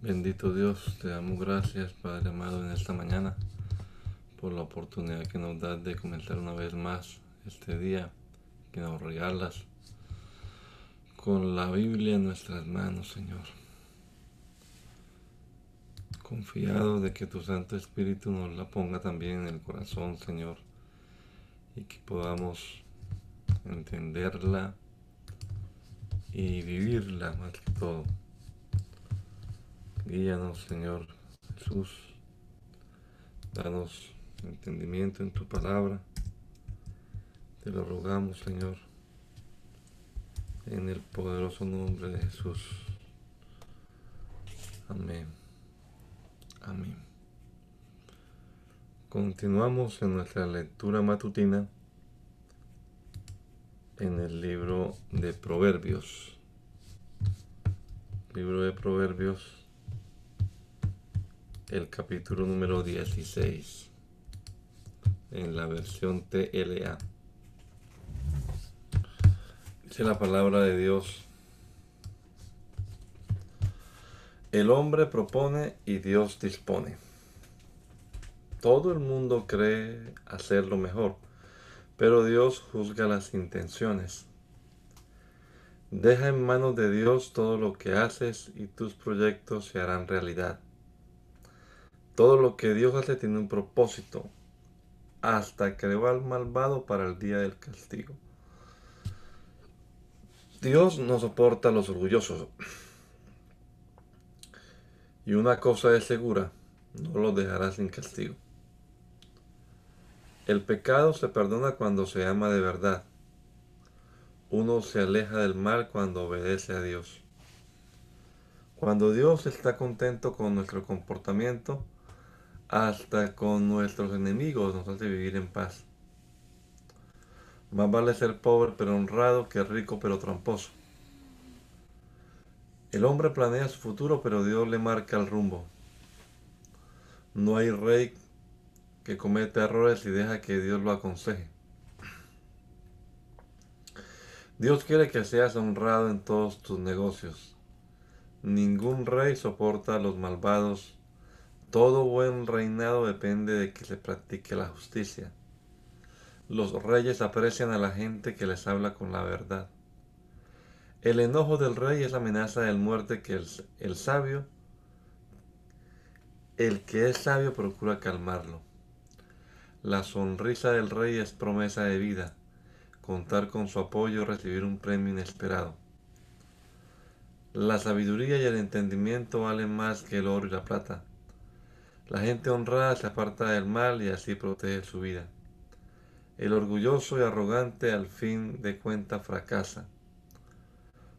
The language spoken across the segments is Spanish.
Bendito Dios, te damos gracias, Padre amado, en esta mañana por la oportunidad que nos das de comenzar una vez más este día, que nos regalas con la Biblia en nuestras manos, Señor. Confiado de que tu Santo Espíritu nos la ponga también en el corazón, Señor, y que podamos entenderla y vivirla más que todo. Guíanos, Señor Jesús. Danos entendimiento en tu palabra. Te lo rogamos, Señor, en el poderoso nombre de Jesús. Amén. Amén. Continuamos en nuestra lectura matutina en el libro de Proverbios. Libro de Proverbios el capítulo número 16 en la versión TLA. Dice la palabra de Dios. El hombre propone y Dios dispone. Todo el mundo cree hacer lo mejor, pero Dios juzga las intenciones. Deja en manos de Dios todo lo que haces y tus proyectos se harán realidad. Todo lo que Dios hace tiene un propósito. Hasta creó al malvado para el día del castigo. Dios no soporta a los orgullosos. Y una cosa es segura, no los dejará sin castigo. El pecado se perdona cuando se ama de verdad. Uno se aleja del mal cuando obedece a Dios. Cuando Dios está contento con nuestro comportamiento, hasta con nuestros enemigos nos hace vivir en paz. Más vale ser pobre pero honrado que rico pero tramposo. El hombre planea su futuro pero Dios le marca el rumbo. No hay rey que cometa errores y deja que Dios lo aconseje. Dios quiere que seas honrado en todos tus negocios. Ningún rey soporta a los malvados todo buen reinado depende de que se practique la justicia. Los reyes aprecian a la gente que les habla con la verdad. El enojo del rey es amenaza de muerte que el, el sabio, el que es sabio procura calmarlo. La sonrisa del rey es promesa de vida, contar con su apoyo, recibir un premio inesperado. La sabiduría y el entendimiento valen más que el oro y la plata. La gente honrada se aparta del mal y así protege su vida. El orgulloso y arrogante al fin de cuenta fracasa.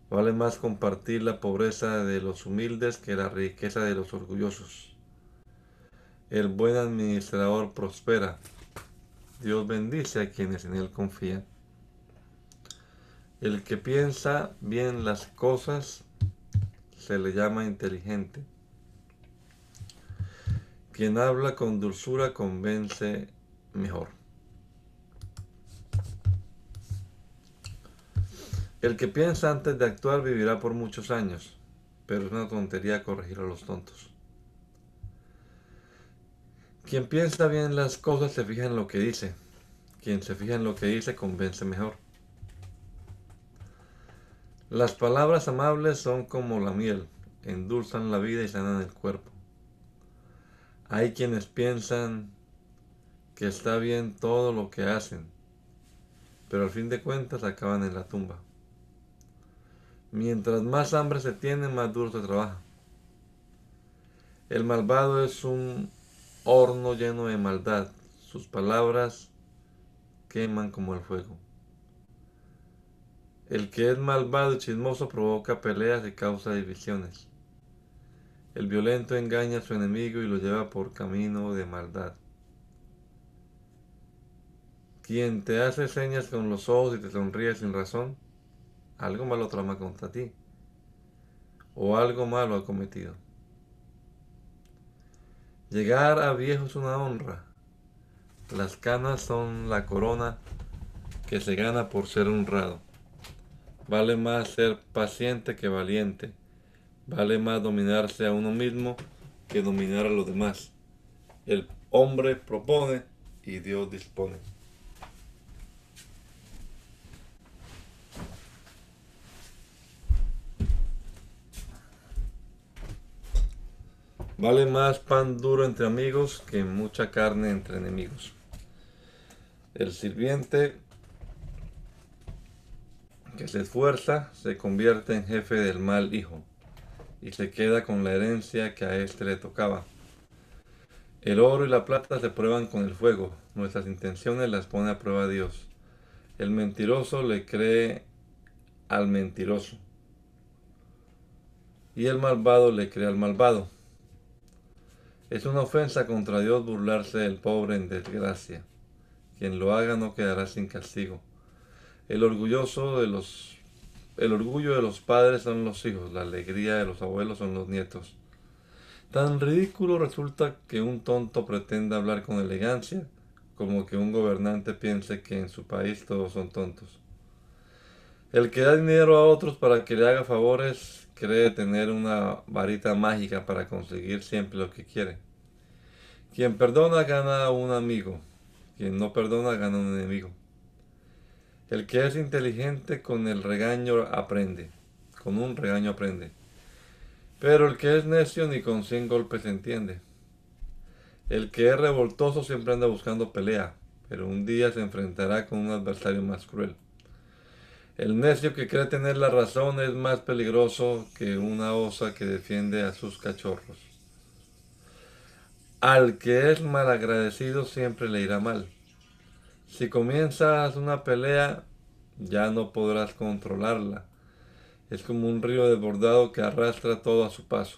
Vale más compartir la pobreza de los humildes que la riqueza de los orgullosos. El buen administrador prospera. Dios bendice a quienes en él confían. El que piensa bien las cosas se le llama inteligente. Quien habla con dulzura convence mejor. El que piensa antes de actuar vivirá por muchos años, pero es una tontería corregir a los tontos. Quien piensa bien las cosas se fija en lo que dice. Quien se fija en lo que dice convence mejor. Las palabras amables son como la miel, endulzan la vida y sanan el cuerpo. Hay quienes piensan que está bien todo lo que hacen, pero al fin de cuentas acaban en la tumba. Mientras más hambre se tiene, más duro se trabaja. El malvado es un horno lleno de maldad. sus palabras queman como el fuego. El que es malvado y chismoso provoca peleas y causa divisiones. El violento engaña a su enemigo y lo lleva por camino de maldad. Quien te hace señas con los ojos y te sonríe sin razón, algo malo trama contra ti, o algo malo ha cometido. Llegar a viejo es una honra. Las canas son la corona que se gana por ser honrado. Vale más ser paciente que valiente. Vale más dominarse a uno mismo que dominar a los demás. El hombre propone y Dios dispone. Vale más pan duro entre amigos que mucha carne entre enemigos. El sirviente que se esfuerza se convierte en jefe del mal hijo y se queda con la herencia que a éste le tocaba. El oro y la plata se prueban con el fuego, nuestras intenciones las pone a prueba Dios. El mentiroso le cree al mentiroso y el malvado le cree al malvado. Es una ofensa contra Dios burlarse del pobre en desgracia. Quien lo haga no quedará sin castigo. El orgulloso de los el orgullo de los padres son los hijos, la alegría de los abuelos son los nietos. Tan ridículo resulta que un tonto pretenda hablar con elegancia como que un gobernante piense que en su país todos son tontos. El que da dinero a otros para que le haga favores cree tener una varita mágica para conseguir siempre lo que quiere. Quien perdona gana un amigo, quien no perdona gana un enemigo. El que es inteligente con el regaño aprende, con un regaño aprende. Pero el que es necio ni con cien golpes entiende. El que es revoltoso siempre anda buscando pelea, pero un día se enfrentará con un adversario más cruel. El necio que cree tener la razón es más peligroso que una osa que defiende a sus cachorros. Al que es malagradecido siempre le irá mal. Si comienzas una pelea, ya no podrás controlarla. Es como un río desbordado que arrastra todo a su paso.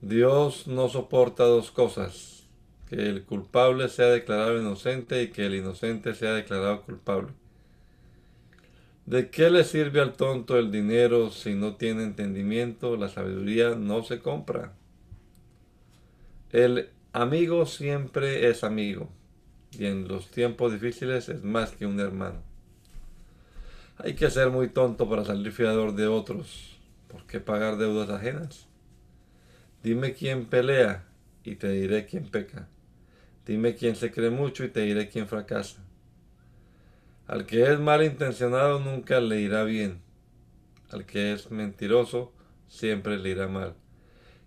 Dios no soporta dos cosas, que el culpable sea declarado inocente y que el inocente sea declarado culpable. ¿De qué le sirve al tonto el dinero si no tiene entendimiento? La sabiduría no se compra. El amigo siempre es amigo y en los tiempos difíciles es más que un hermano. Hay que ser muy tonto para salir fiador de otros. ¿Por qué pagar deudas ajenas? Dime quién pelea y te diré quién peca. Dime quién se cree mucho y te diré quién fracasa. Al que es malintencionado nunca le irá bien. Al que es mentiroso siempre le irá mal.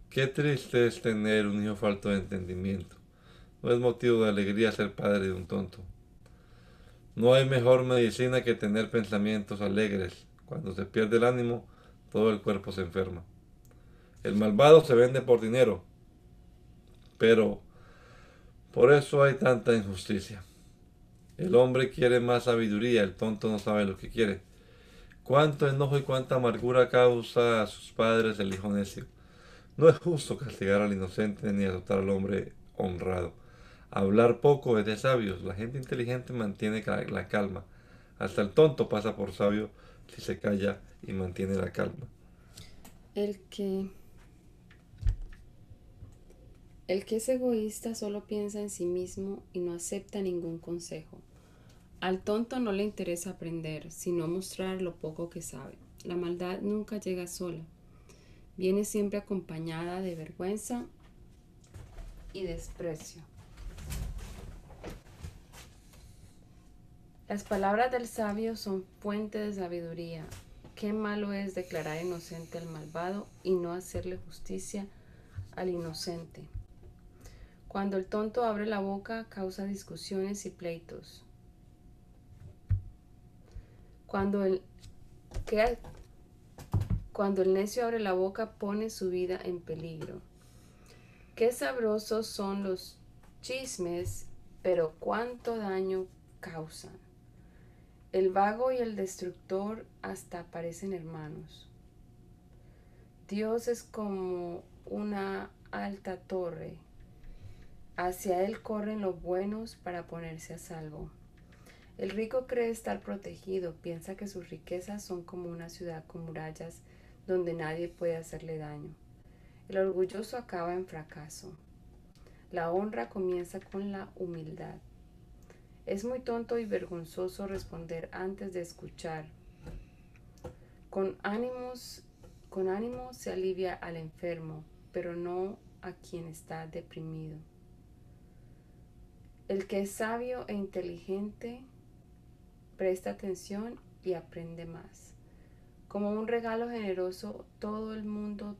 Qué triste es tener un hijo falto de entendimiento. No es motivo de alegría ser padre de un tonto. No hay mejor medicina que tener pensamientos alegres. Cuando se pierde el ánimo, todo el cuerpo se enferma. El malvado se vende por dinero, pero por eso hay tanta injusticia. El hombre quiere más sabiduría, el tonto no sabe lo que quiere. Cuánto enojo y cuánta amargura causa a sus padres el hijo necio. No es justo castigar al inocente ni azotar al hombre honrado. Hablar poco es de sabios. La gente inteligente mantiene la calma. Hasta el tonto pasa por sabio si se calla y mantiene la calma. El que el que es egoísta solo piensa en sí mismo y no acepta ningún consejo. Al tonto no le interesa aprender, sino mostrar lo poco que sabe. La maldad nunca llega sola. Viene siempre acompañada de vergüenza y desprecio. Las palabras del sabio son fuente de sabiduría. Qué malo es declarar inocente al malvado y no hacerle justicia al inocente. Cuando el tonto abre la boca causa discusiones y pleitos. Cuando el, cuando el necio abre la boca pone su vida en peligro. Qué sabrosos son los chismes pero cuánto daño causan. El vago y el destructor hasta parecen hermanos. Dios es como una alta torre. Hacia Él corren los buenos para ponerse a salvo. El rico cree estar protegido, piensa que sus riquezas son como una ciudad con murallas donde nadie puede hacerle daño. El orgulloso acaba en fracaso. La honra comienza con la humildad. Es muy tonto y vergonzoso responder antes de escuchar. Con ánimos, con ánimo se alivia al enfermo, pero no a quien está deprimido. El que es sabio e inteligente presta atención y aprende más. Como un regalo generoso, todo el mundo,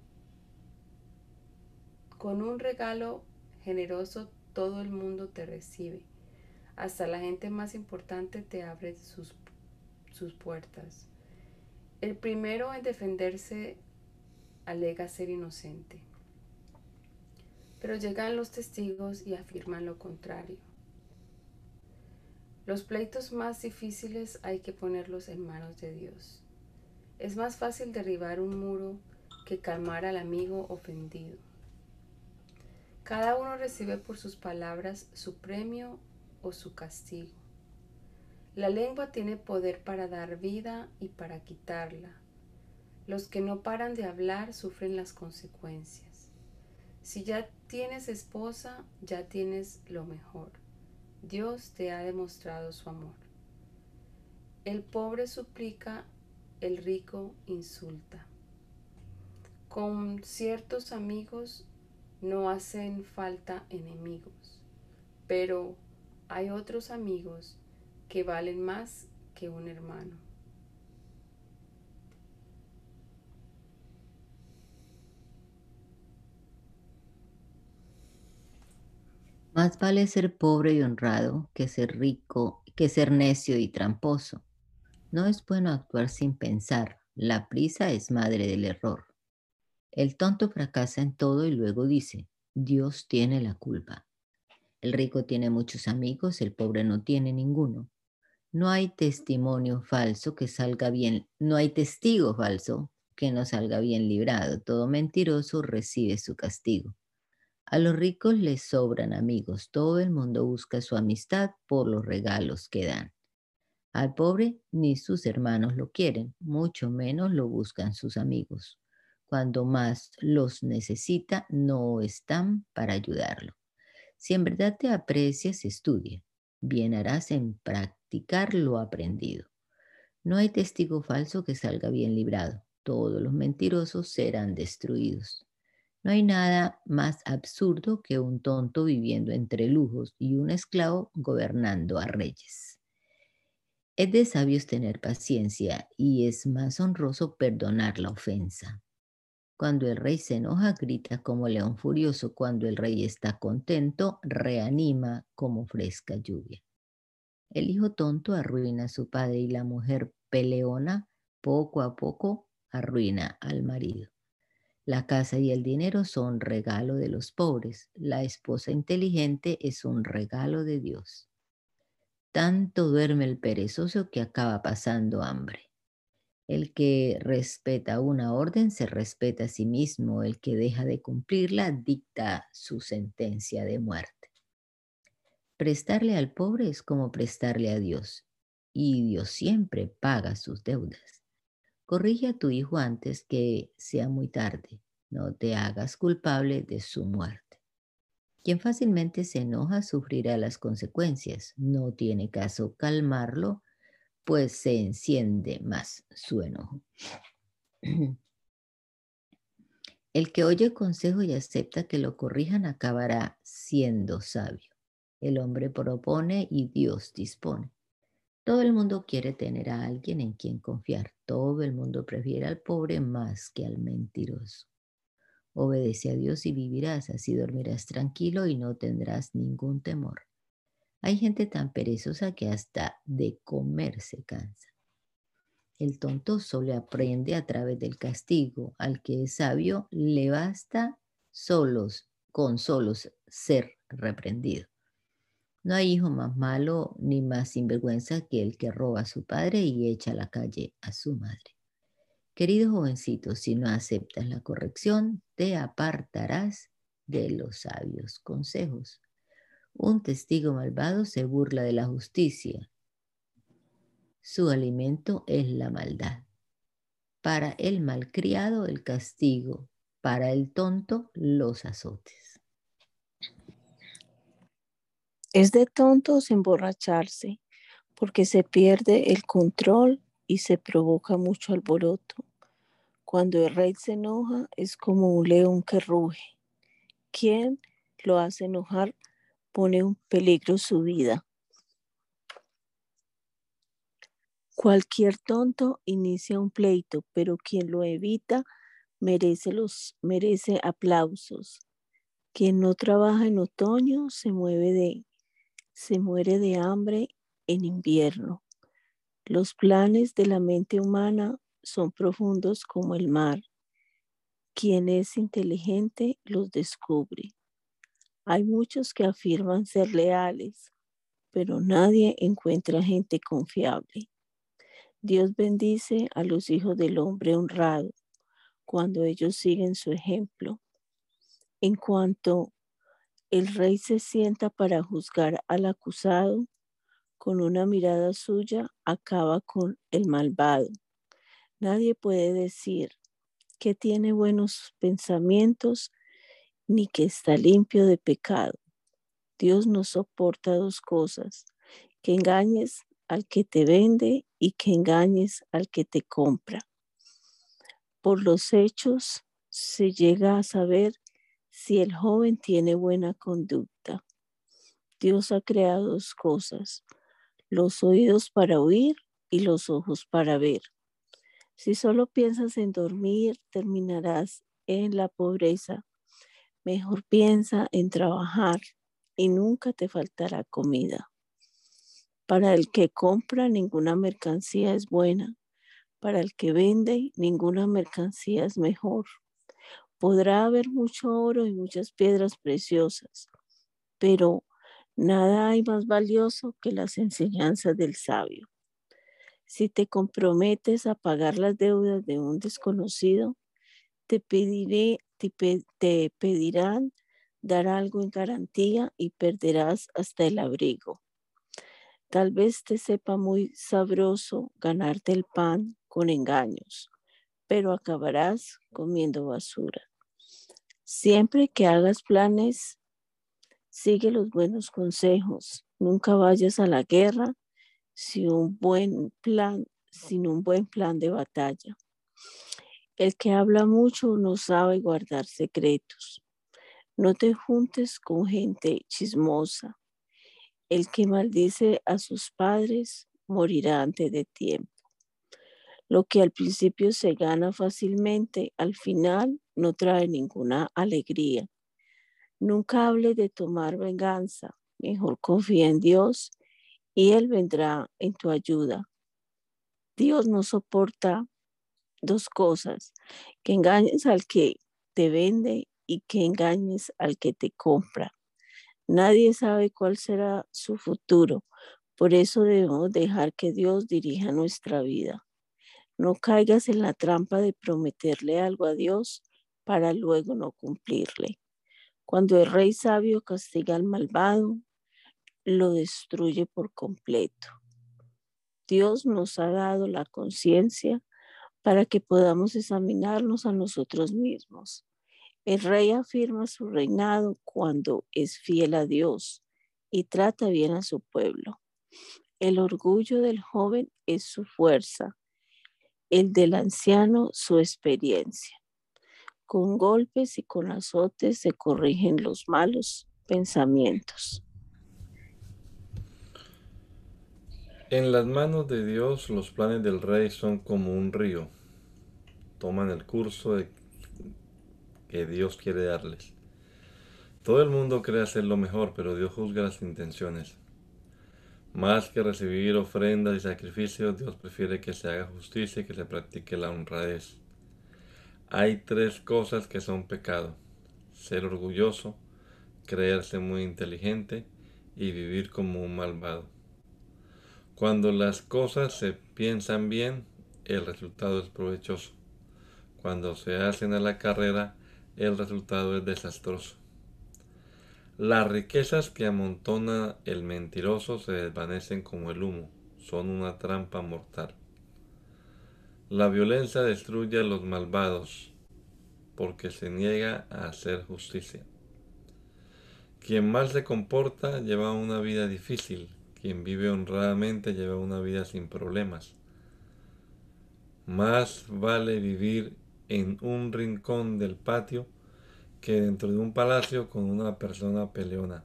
con un regalo generoso, todo el mundo te recibe. Hasta la gente más importante te abre sus, sus puertas. El primero en defenderse alega ser inocente. Pero llegan los testigos y afirman lo contrario. Los pleitos más difíciles hay que ponerlos en manos de Dios. Es más fácil derribar un muro que calmar al amigo ofendido. Cada uno recibe por sus palabras su premio o su castigo. La lengua tiene poder para dar vida y para quitarla. Los que no paran de hablar sufren las consecuencias. Si ya tienes esposa, ya tienes lo mejor. Dios te ha demostrado su amor. El pobre suplica, el rico insulta. Con ciertos amigos no hacen falta enemigos, pero hay otros amigos que valen más que un hermano. Más vale ser pobre y honrado que ser rico, que ser necio y tramposo. No es bueno actuar sin pensar. La prisa es madre del error. El tonto fracasa en todo y luego dice, Dios tiene la culpa. El rico tiene muchos amigos, el pobre no tiene ninguno. No hay testimonio falso que salga bien, no hay testigo falso que no salga bien librado. Todo mentiroso recibe su castigo. A los ricos les sobran amigos, todo el mundo busca su amistad por los regalos que dan. Al pobre ni sus hermanos lo quieren, mucho menos lo buscan sus amigos. Cuando más los necesita, no están para ayudarlo. Si en verdad te aprecias, estudia. Bien harás en practicar lo aprendido. No hay testigo falso que salga bien librado. Todos los mentirosos serán destruidos. No hay nada más absurdo que un tonto viviendo entre lujos y un esclavo gobernando a reyes. Es de sabios tener paciencia y es más honroso perdonar la ofensa. Cuando el rey se enoja, grita como león furioso. Cuando el rey está contento, reanima como fresca lluvia. El hijo tonto arruina a su padre y la mujer peleona poco a poco arruina al marido. La casa y el dinero son regalo de los pobres. La esposa inteligente es un regalo de Dios. Tanto duerme el perezoso que acaba pasando hambre. El que respeta una orden se respeta a sí mismo. El que deja de cumplirla dicta su sentencia de muerte. Prestarle al pobre es como prestarle a Dios. Y Dios siempre paga sus deudas. Corrige a tu hijo antes que sea muy tarde. No te hagas culpable de su muerte. Quien fácilmente se enoja sufrirá las consecuencias. No tiene caso calmarlo, pues se enciende más su enojo. El que oye consejo y acepta que lo corrijan acabará siendo sabio. El hombre propone y Dios dispone. Todo el mundo quiere tener a alguien en quien confiar. Todo el mundo prefiere al pobre más que al mentiroso. Obedece a Dios y vivirás, así dormirás tranquilo y no tendrás ningún temor. Hay gente tan perezosa que hasta de comer se cansa. El tonto solo aprende a través del castigo. Al que es sabio le basta solos, con solos ser reprendido. No hay hijo más malo ni más sinvergüenza que el que roba a su padre y echa a la calle a su madre. Querido jovencito, si no aceptas la corrección, te apartarás de los sabios consejos. Un testigo malvado se burla de la justicia. Su alimento es la maldad. Para el malcriado el castigo, para el tonto los azotes. Es de tontos emborracharse, porque se pierde el control y se provoca mucho alboroto. Cuando el rey se enoja es como un león que ruge. Quien lo hace enojar pone en peligro su vida. Cualquier tonto inicia un pleito, pero quien lo evita merece, los, merece aplausos. Quien no trabaja en otoño se, mueve de, se muere de hambre en invierno. Los planes de la mente humana son profundos como el mar. Quien es inteligente los descubre. Hay muchos que afirman ser leales, pero nadie encuentra gente confiable. Dios bendice a los hijos del hombre honrado cuando ellos siguen su ejemplo. En cuanto el rey se sienta para juzgar al acusado, con una mirada suya acaba con el malvado. Nadie puede decir que tiene buenos pensamientos ni que está limpio de pecado. Dios no soporta dos cosas, que engañes al que te vende y que engañes al que te compra. Por los hechos se llega a saber si el joven tiene buena conducta. Dios ha creado dos cosas, los oídos para oír y los ojos para ver. Si solo piensas en dormir, terminarás en la pobreza. Mejor piensa en trabajar y nunca te faltará comida. Para el que compra, ninguna mercancía es buena. Para el que vende, ninguna mercancía es mejor. Podrá haber mucho oro y muchas piedras preciosas, pero nada hay más valioso que las enseñanzas del sabio. Si te comprometes a pagar las deudas de un desconocido, te, pediré, te, pedirán dar algo en garantía y perderás hasta el abrigo. Tal vez te sepa muy sabroso ganarte el pan con engaños, pero acabarás comiendo basura. Siempre que hagas planes, sigue los buenos consejos. Nunca vayas a la guerra sin un buen plan, sin un buen plan de batalla. El que habla mucho no sabe guardar secretos. No te juntes con gente chismosa. El que maldice a sus padres morirá antes de tiempo. Lo que al principio se gana fácilmente, al final no trae ninguna alegría. Nunca hable de tomar venganza. Mejor confía en Dios y Él vendrá en tu ayuda. Dios no soporta dos cosas, que engañes al que te vende y que engañes al que te compra. Nadie sabe cuál será su futuro, por eso debemos dejar que Dios dirija nuestra vida. No caigas en la trampa de prometerle algo a Dios para luego no cumplirle. Cuando el rey sabio castiga al malvado, lo destruye por completo. Dios nos ha dado la conciencia para que podamos examinarnos a nosotros mismos. El rey afirma su reinado cuando es fiel a Dios y trata bien a su pueblo. El orgullo del joven es su fuerza, el del anciano su experiencia. Con golpes y con azotes se corrigen los malos pensamientos. En las manos de Dios los planes del rey son como un río. Toman el curso que Dios quiere darles. Todo el mundo cree hacer lo mejor, pero Dios juzga las intenciones. Más que recibir ofrendas y sacrificios, Dios prefiere que se haga justicia y que se practique la honradez. Hay tres cosas que son pecado. Ser orgulloso, creerse muy inteligente y vivir como un malvado. Cuando las cosas se piensan bien, el resultado es provechoso. Cuando se hacen a la carrera, el resultado es desastroso. Las riquezas que amontona el mentiroso se desvanecen como el humo, son una trampa mortal. La violencia destruye a los malvados porque se niega a hacer justicia. Quien mal se comporta lleva una vida difícil, quien vive honradamente lleva una vida sin problemas. Más vale vivir en un rincón del patio que dentro de un palacio con una persona peleona.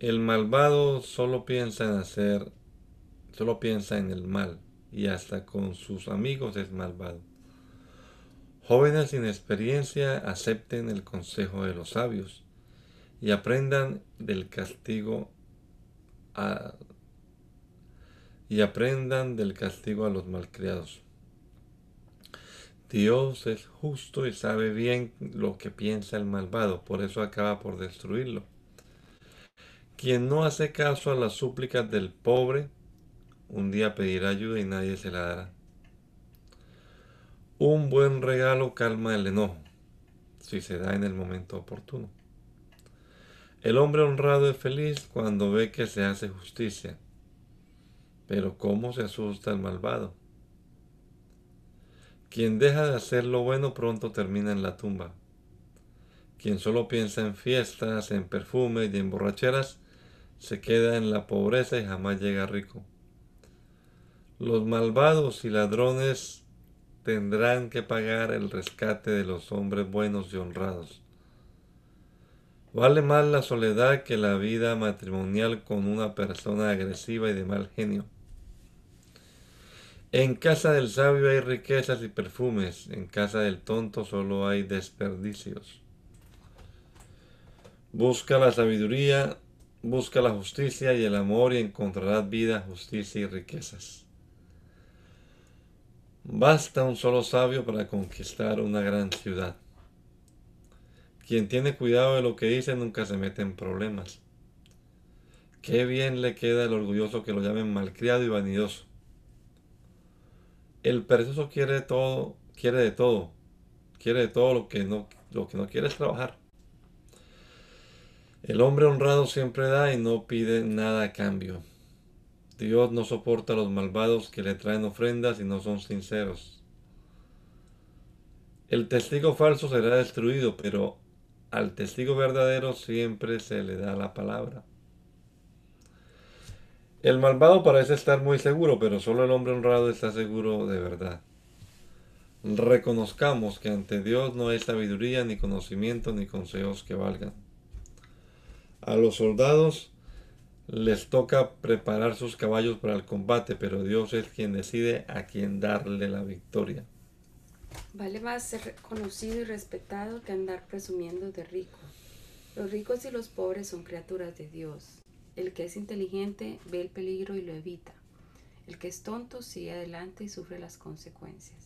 El malvado solo piensa en hacer, solo piensa en el mal y hasta con sus amigos es malvado. Jóvenes sin experiencia acepten el consejo de los sabios y aprendan del castigo y aprendan del castigo a los malcriados. Dios es justo y sabe bien lo que piensa el malvado, por eso acaba por destruirlo. Quien no hace caso a las súplicas del pobre, un día pedirá ayuda y nadie se la dará. Un buen regalo calma el enojo, si se da en el momento oportuno. El hombre honrado es feliz cuando ve que se hace justicia. Pero ¿cómo se asusta el malvado? Quien deja de hacer lo bueno pronto termina en la tumba. Quien solo piensa en fiestas, en perfumes y en borracheras, se queda en la pobreza y jamás llega rico. Los malvados y ladrones tendrán que pagar el rescate de los hombres buenos y honrados. Vale más la soledad que la vida matrimonial con una persona agresiva y de mal genio. En casa del sabio hay riquezas y perfumes, en casa del tonto solo hay desperdicios. Busca la sabiduría, busca la justicia y el amor y encontrarás vida, justicia y riquezas. Basta un solo sabio para conquistar una gran ciudad. Quien tiene cuidado de lo que dice nunca se mete en problemas. Qué bien le queda el orgulloso que lo llamen malcriado y vanidoso. El perezoso quiere de todo, quiere de todo, quiere de todo lo que no, lo que no quiere es trabajar. El hombre honrado siempre da y no pide nada a cambio. Dios no soporta a los malvados que le traen ofrendas y no son sinceros. El testigo falso será destruido, pero al testigo verdadero siempre se le da la palabra. El malvado parece estar muy seguro, pero solo el hombre honrado está seguro de verdad. Reconozcamos que ante Dios no hay sabiduría, ni conocimiento, ni consejos que valgan. A los soldados les toca preparar sus caballos para el combate, pero Dios es quien decide a quién darle la victoria. Vale más ser conocido y respetado que andar presumiendo de rico. Los ricos y los pobres son criaturas de Dios. El que es inteligente ve el peligro y lo evita. El que es tonto sigue adelante y sufre las consecuencias.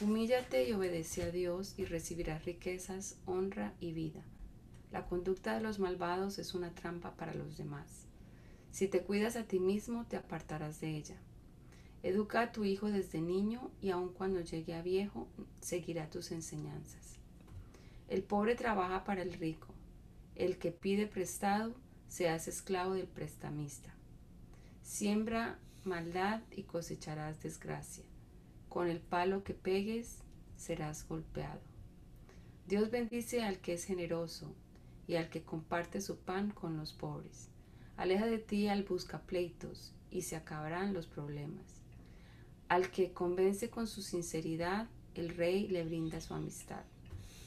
Humíllate y obedece a Dios y recibirás riquezas, honra y vida. La conducta de los malvados es una trampa para los demás. Si te cuidas a ti mismo, te apartarás de ella. Educa a tu hijo desde niño y aun cuando llegue a viejo, seguirá tus enseñanzas. El pobre trabaja para el rico. El que pide prestado se hace esclavo del prestamista. Siembra maldad y cosecharás desgracia. Con el palo que pegues serás golpeado. Dios bendice al que es generoso y al que comparte su pan con los pobres. Aleja de ti al buscapleitos y se acabarán los problemas. Al que convence con su sinceridad, el rey le brinda su amistad.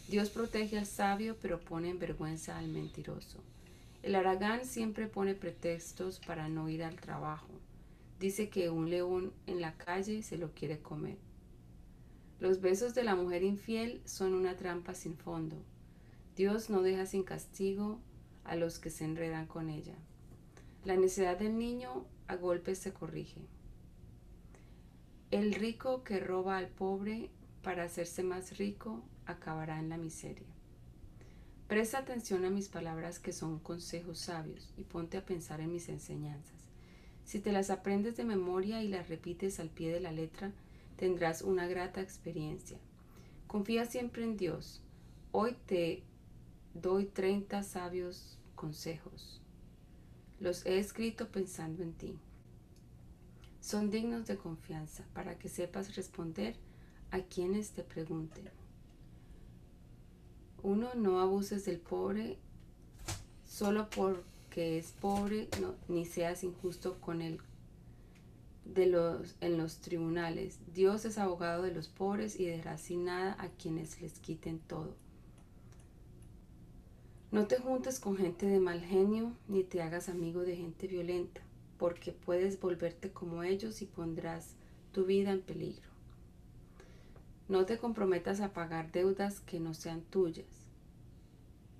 Dios protege al sabio, pero pone en vergüenza al mentiroso. El aragán siempre pone pretextos para no ir al trabajo. Dice que un león en la calle se lo quiere comer. Los besos de la mujer infiel son una trampa sin fondo. Dios no deja sin castigo a los que se enredan con ella. La necedad del niño a golpes se corrige. El rico que roba al pobre para hacerse más rico acabará en la miseria. Presta atención a mis palabras que son consejos sabios y ponte a pensar en mis enseñanzas. Si te las aprendes de memoria y las repites al pie de la letra, tendrás una grata experiencia. Confía siempre en Dios. Hoy te doy 30 sabios consejos. Los he escrito pensando en ti. Son dignos de confianza para que sepas responder a quienes te pregunten. Uno, no abuses del pobre solo porque es pobre, ni seas injusto con él de los, en los tribunales. Dios es abogado de los pobres y dejará sin nada a quienes les quiten todo. No te juntes con gente de mal genio, ni te hagas amigo de gente violenta, porque puedes volverte como ellos y pondrás tu vida en peligro. No te comprometas a pagar deudas que no sean tuyas,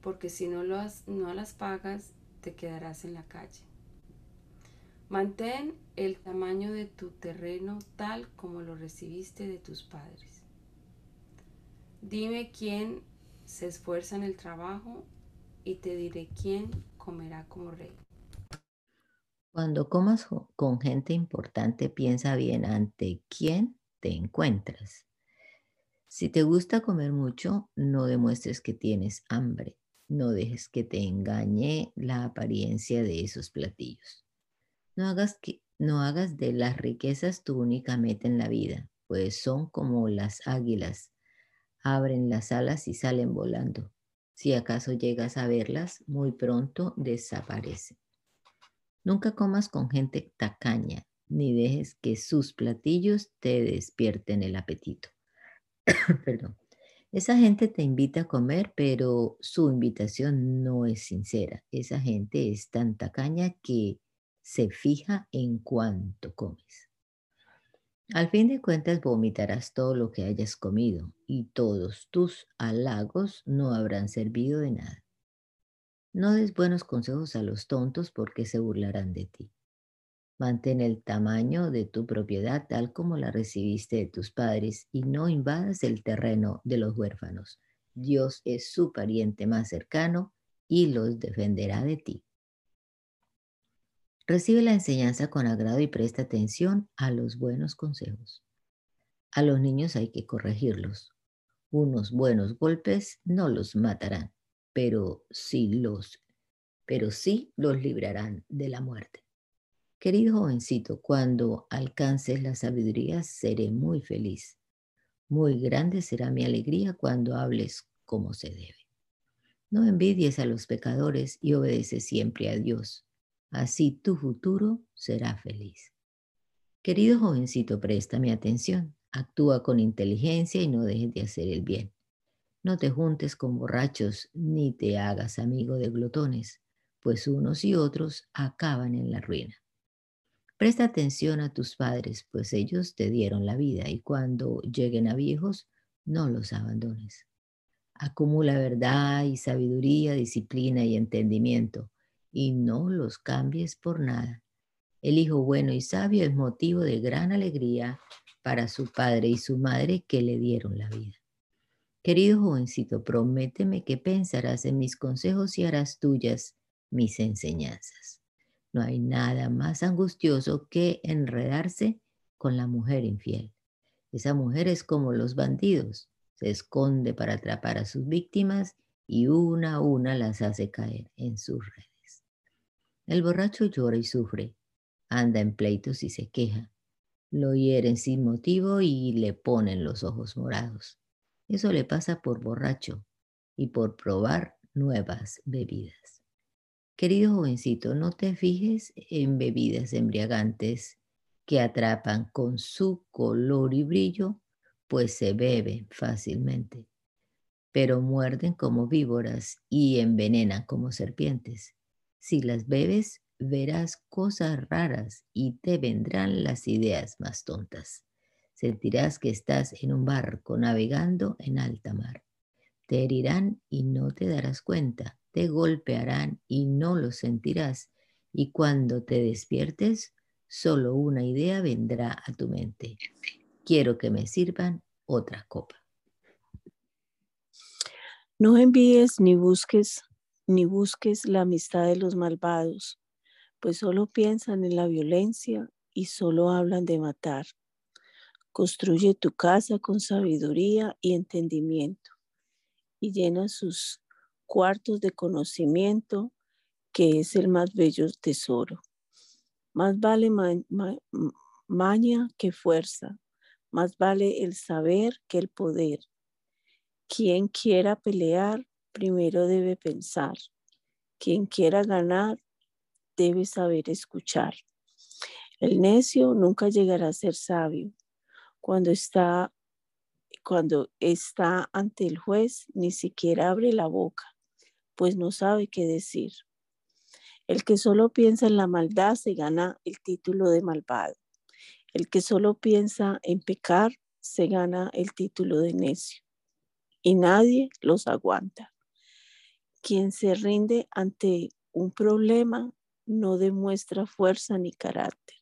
porque si no, no las pagas, te quedarás en la calle. Mantén el tamaño de tu terreno tal como lo recibiste de tus padres. Dime quién se esfuerza en el trabajo y te diré quién comerá como rey. Cuando comas con gente importante, piensa bien ante quién te encuentras. Si te gusta comer mucho, no demuestres que tienes hambre. No dejes que te engañe la apariencia de esos platillos. No hagas, que, no hagas de las riquezas tu única meta en la vida, pues son como las águilas. Abren las alas y salen volando. Si acaso llegas a verlas, muy pronto desaparecen. Nunca comas con gente tacaña, ni dejes que sus platillos te despierten el apetito. Perdón. Esa gente te invita a comer, pero su invitación no es sincera. Esa gente es tan tacaña que se fija en cuánto comes. Al fin de cuentas vomitarás todo lo que hayas comido y todos tus halagos no habrán servido de nada. No des buenos consejos a los tontos porque se burlarán de ti. Mantén el tamaño de tu propiedad tal como la recibiste de tus padres y no invadas el terreno de los huérfanos. Dios es su pariente más cercano y los defenderá de ti. Recibe la enseñanza con agrado y presta atención a los buenos consejos. A los niños hay que corregirlos. Unos buenos golpes no los matarán, pero sí los, pero sí los librarán de la muerte. Querido jovencito, cuando alcances la sabiduría seré muy feliz. Muy grande será mi alegría cuando hables como se debe. No envidies a los pecadores y obedece siempre a Dios. Así tu futuro será feliz. Querido jovencito, préstame atención. Actúa con inteligencia y no dejes de hacer el bien. No te juntes con borrachos ni te hagas amigo de glotones, pues unos y otros acaban en la ruina. Presta atención a tus padres, pues ellos te dieron la vida y cuando lleguen a viejos, no los abandones. Acumula verdad y sabiduría, disciplina y entendimiento, y no los cambies por nada. El hijo bueno y sabio es motivo de gran alegría para su padre y su madre que le dieron la vida. Querido jovencito, prométeme que pensarás en mis consejos y harás tuyas mis enseñanzas. No hay nada más angustioso que enredarse con la mujer infiel. Esa mujer es como los bandidos, se esconde para atrapar a sus víctimas y una a una las hace caer en sus redes. El borracho llora y sufre, anda en pleitos y se queja, lo hieren sin motivo y le ponen los ojos morados. Eso le pasa por borracho y por probar nuevas bebidas. Querido jovencito, no te fijes en bebidas embriagantes que atrapan con su color y brillo, pues se beben fácilmente, pero muerden como víboras y envenenan como serpientes. Si las bebes, verás cosas raras y te vendrán las ideas más tontas. Sentirás que estás en un barco navegando en alta mar. Te herirán y no te darás cuenta te golpearán y no lo sentirás. Y cuando te despiertes, solo una idea vendrá a tu mente. Quiero que me sirvan otra copa. No envíes ni busques ni busques la amistad de los malvados, pues solo piensan en la violencia y solo hablan de matar. Construye tu casa con sabiduría y entendimiento y llena sus cuartos de conocimiento, que es el más bello tesoro. Más vale maña que fuerza, más vale el saber que el poder. Quien quiera pelear, primero debe pensar. Quien quiera ganar, debe saber escuchar. El necio nunca llegará a ser sabio. Cuando está, cuando está ante el juez, ni siquiera abre la boca, pues no sabe qué decir. El que solo piensa en la maldad se gana el título de malvado. El que solo piensa en pecar se gana el título de necio. Y nadie los aguanta. Quien se rinde ante un problema no demuestra fuerza ni carácter.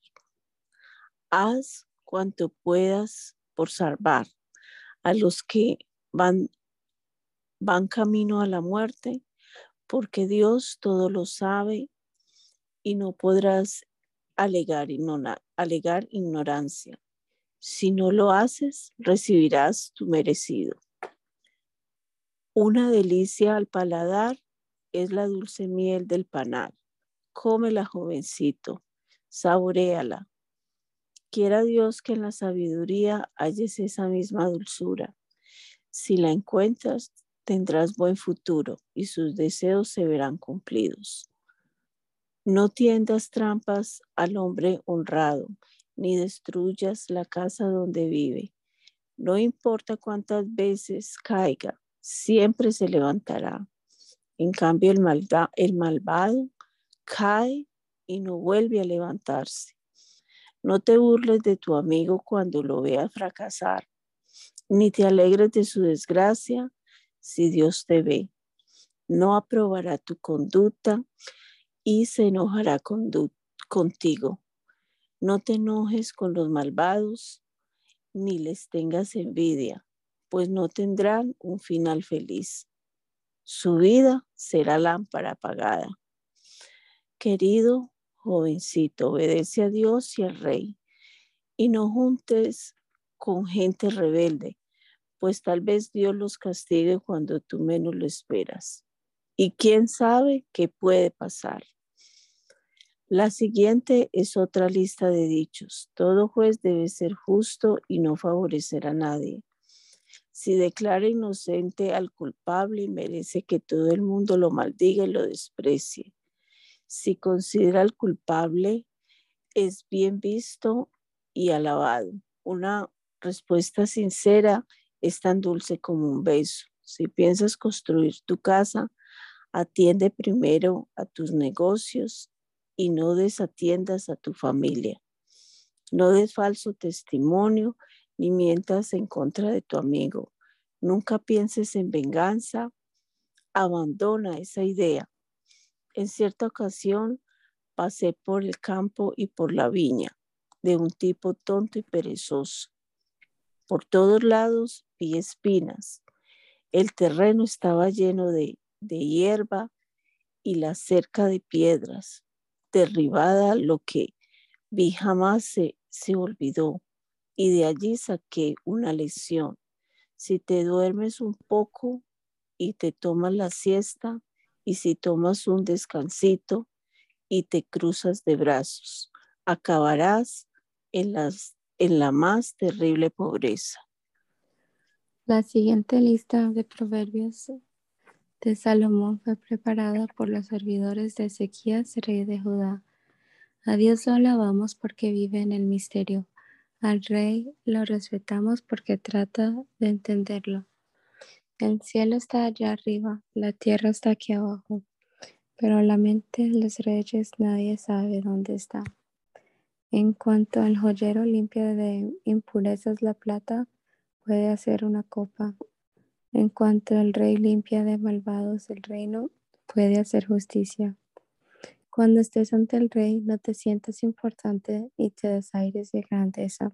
Haz cuanto puedas por salvar a los que van, van camino a la muerte, porque Dios todo lo sabe y no podrás alegar, alegar ignorancia. Si no lo haces, recibirás tu merecido. Una delicia al paladar es la dulce miel del panal. Cómela, jovencito, saboreala. Quiera Dios que en la sabiduría halles esa misma dulzura. Si la encuentras, tendrás buen futuro y sus deseos se verán cumplidos. No tiendas trampas al hombre honrado, ni destruyas la casa donde vive. No importa cuántas veces caiga, siempre se levantará. En cambio, el, malvado cae y no vuelve a levantarse. No te burles de tu amigo cuando lo veas fracasar, ni te alegres de su desgracia si Dios te ve. No aprobará tu conducta y se enojará contigo. No te enojes con los malvados, ni les tengas envidia pues no tendrán un final feliz. Su vida será lámpara apagada. Querido jovencito, obedece a Dios y al Rey y no juntes con gente rebelde, pues tal vez Dios los castigue cuando tú menos lo esperas. Y quién sabe qué puede pasar. La siguiente es otra lista de dichos. Todo juez debe ser justo y no favorecer a nadie. Si declara inocente al culpable, merece que todo el mundo lo maldiga y lo desprecie. Si considera al culpable, es bien visto y alabado. Una respuesta sincera es tan dulce como un beso. Si piensas construir tu casa, atiende primero a tus negocios y no desatiendas a tu familia. No des falso testimonio ni mientas en contra de tu amigo. Nunca pienses en venganza. Abandona esa idea. En cierta ocasión pasé por el campo y por la viña de un tipo tonto y perezoso. Por todos lados vi espinas. El terreno estaba lleno de, de hierba y la cerca de piedras. Derribada lo que vi jamás se, se olvidó y de allí saqué una lesión. Si te duermes un poco y te tomas la siesta y si tomas un descansito y te cruzas de brazos, acabarás en, las, en la más terrible pobreza. La siguiente lista de proverbios de Salomón fue preparada por los servidores de Ezequías, rey de Judá. A Dios lo alabamos porque vive en el misterio. Al rey lo respetamos porque trata de entenderlo. El cielo está allá arriba, la tierra está aquí abajo, pero la mente de los reyes nadie sabe dónde está. En cuanto al joyero limpia de impurezas la plata, puede hacer una copa. En cuanto el rey limpia de malvados el reino, puede hacer justicia. Cuando estés ante el rey, no te sientas importante y te desaires de grandeza.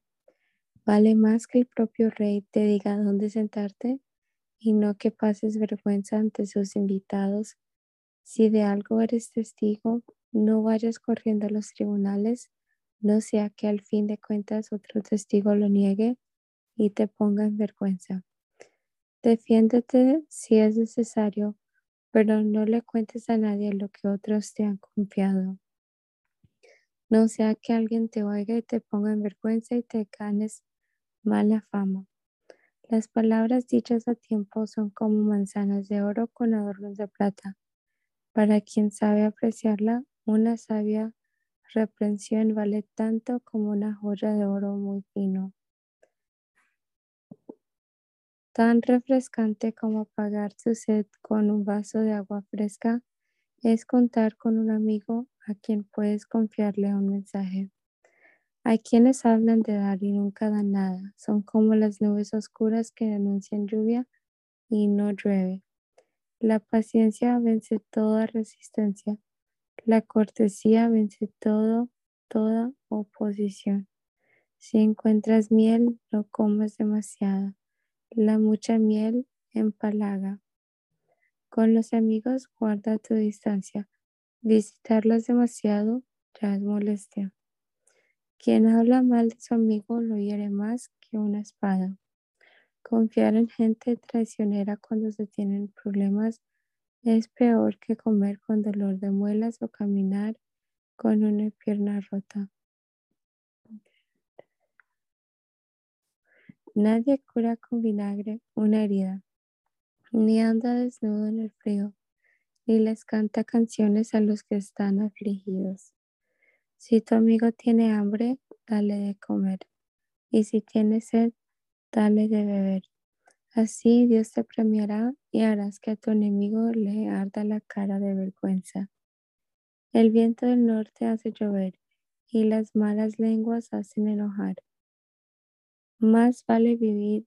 Vale más que el propio rey te diga dónde sentarte y no que pases vergüenza ante sus invitados. Si de algo eres testigo, no vayas corriendo a los tribunales, no sea que al fin de cuentas otro testigo lo niegue y te ponga en vergüenza. Defiéndete si es necesario, pero no le cuentes a nadie lo que otros te han confiado. No sea que alguien te oiga y te ponga en vergüenza y te ganes mala fama. Las palabras dichas a tiempo son como manzanas de oro con adornos de plata. Para quien sabe apreciarla, una sabia reprensión vale tanto como una joya de oro muy fino. Tan refrescante como apagar tu sed con un vaso de agua fresca es contar con un amigo a quien puedes confiarle un mensaje. Hay quienes hablan de dar y nunca dan nada. Son como las nubes oscuras que anuncian lluvia y no llueve. La paciencia vence toda resistencia. La cortesía vence todo, toda oposición. Si encuentras miel, no comas demasiada. La mucha miel empalaga. Con los amigos guarda tu distancia. Visitarlos demasiado ya es molestia. Quien habla mal de su amigo lo hiere más que una espada. Confiar en gente traicionera cuando se tienen problemas es peor que comer con dolor de muelas o caminar con una pierna rota. Nadie cura con vinagre una herida, ni anda desnudo en el frío, ni les canta canciones a los que están afligidos. Si tu amigo tiene hambre, dale de comer. Y si tiene sed, dale de beber. Así Dios te premiará y harás que a tu enemigo le arda la cara de vergüenza. El viento del norte hace llover y las malas lenguas hacen enojar. Más vale vivir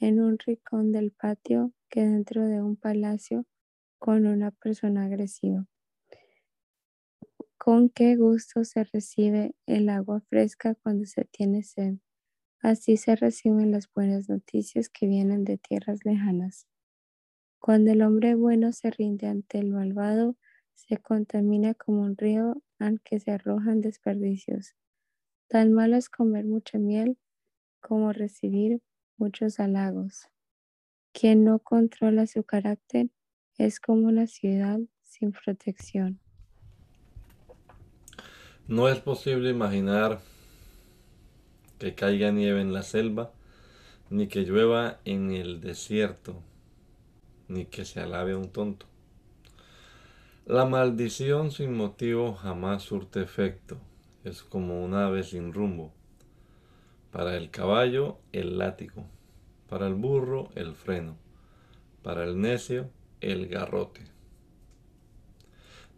en un rincón del patio que dentro de un palacio con una persona agresiva con qué gusto se recibe el agua fresca cuando se tiene sed. Así se reciben las buenas noticias que vienen de tierras lejanas. Cuando el hombre bueno se rinde ante el malvado, se contamina como un río al que se arrojan desperdicios. Tan malo es comer mucha miel como recibir muchos halagos. Quien no controla su carácter es como una ciudad sin protección. No es posible imaginar que caiga nieve en la selva, ni que llueva en el desierto, ni que se alabe un tonto. La maldición sin motivo jamás surte efecto, es como un ave sin rumbo. Para el caballo, el látigo, para el burro, el freno, para el necio, el garrote.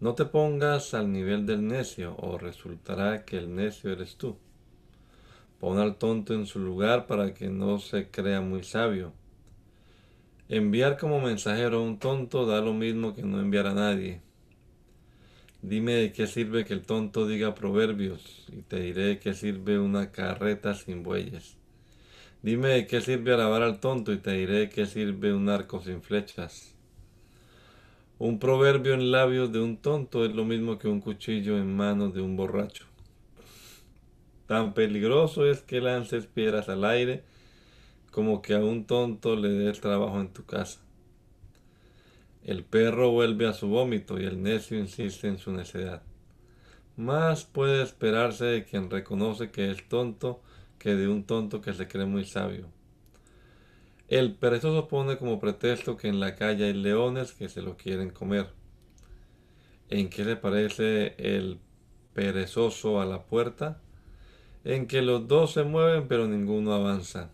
No te pongas al nivel del necio o resultará que el necio eres tú. Pon al tonto en su lugar para que no se crea muy sabio. Enviar como mensajero a un tonto da lo mismo que no enviar a nadie. Dime de qué sirve que el tonto diga proverbios y te diré de qué sirve una carreta sin bueyes. Dime de qué sirve alabar al tonto y te diré de qué sirve un arco sin flechas. Un proverbio en labios de un tonto es lo mismo que un cuchillo en manos de un borracho. Tan peligroso es que lances piedras al aire como que a un tonto le des trabajo en tu casa. El perro vuelve a su vómito y el necio insiste en su necedad. Más puede esperarse de quien reconoce que es tonto que de un tonto que se cree muy sabio. El perezoso pone como pretexto que en la calle hay leones que se lo quieren comer. ¿En qué le parece el perezoso a la puerta? En que los dos se mueven pero ninguno avanza.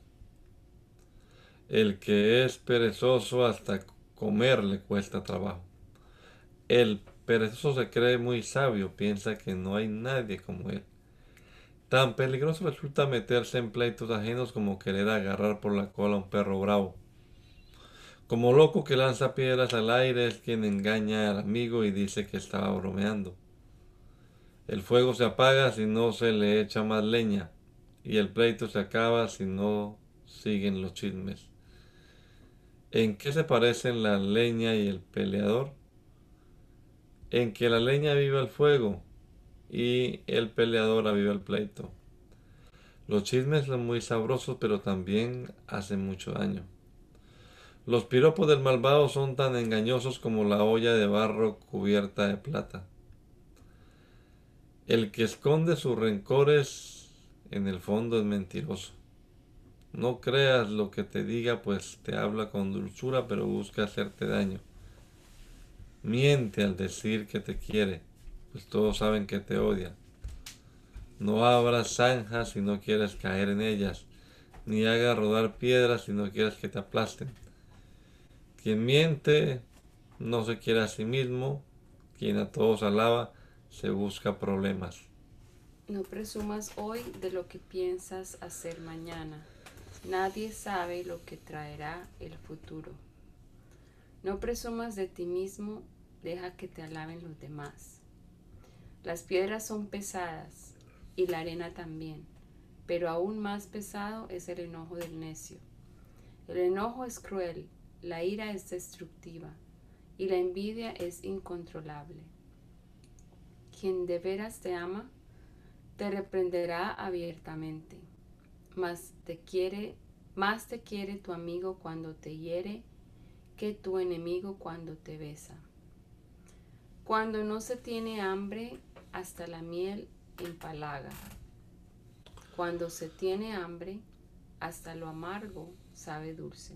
El que es perezoso hasta comer le cuesta trabajo. El perezoso se cree muy sabio, piensa que no hay nadie como él. Tan peligroso resulta meterse en pleitos ajenos como querer agarrar por la cola a un perro bravo. Como loco que lanza piedras al aire es quien engaña al amigo y dice que estaba bromeando. El fuego se apaga si no se le echa más leña y el pleito se acaba si no siguen los chismes. ¿En qué se parecen la leña y el peleador? En que la leña viva el fuego y el peleador aviva el pleito. Los chismes son muy sabrosos, pero también hacen mucho daño. Los piropos del malvado son tan engañosos como la olla de barro cubierta de plata. El que esconde sus rencores en el fondo es mentiroso. No creas lo que te diga, pues te habla con dulzura, pero busca hacerte daño. Miente al decir que te quiere, pues todos saben que te odia. No abras zanjas si no quieres caer en ellas, ni hagas rodar piedras si no quieres que te aplasten. Quien miente no se quiere a sí mismo, quien a todos alaba se busca problemas. No presumas hoy de lo que piensas hacer mañana Nadie sabe lo que traerá el futuro. No presumas de ti mismo, deja que te alaben los demás. Las piedras son pesadas y la arena también, pero aún más pesado es el enojo del necio. El enojo es cruel, la ira es destructiva y la envidia es incontrolable. Quien de veras te ama, te reprenderá abiertamente más te quiere, más te quiere tu amigo cuando te hiere que tu enemigo cuando te besa. Cuando no se tiene hambre, hasta la miel empalaga. Cuando se tiene hambre, hasta lo amargo sabe dulce.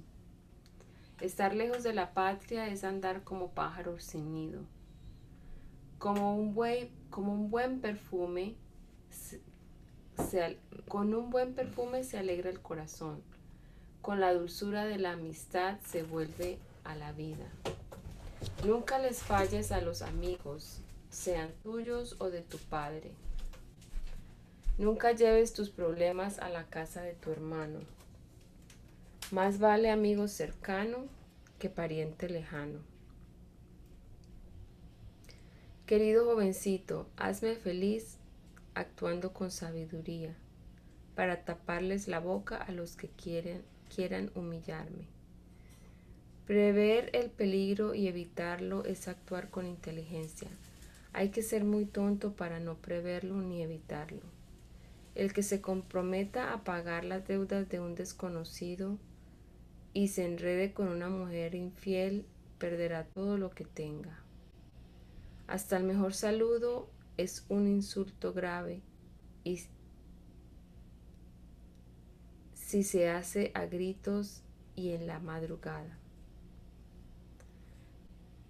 Estar lejos de la patria es andar como pájaro sin nido. Como un, como un buen perfume con un buen perfume se alegra el corazón, con la dulzura de la amistad se vuelve a la vida. Nunca les falles a los amigos, sean tuyos o de tu padre. Nunca lleves tus problemas a la casa de tu hermano. Más vale amigo cercano que pariente lejano. Querido jovencito, hazme feliz actuando con sabiduría, para taparles la boca a los que quieren, quieran humillarme. Prever el peligro y evitarlo es actuar con inteligencia. Hay que ser muy tonto para no preverlo ni evitarlo. El que se comprometa a pagar las deudas de un desconocido y se enrede con una mujer infiel perderá todo lo que tenga. Hasta el mejor saludo es un insulto grave y si se hace a gritos y en la madrugada.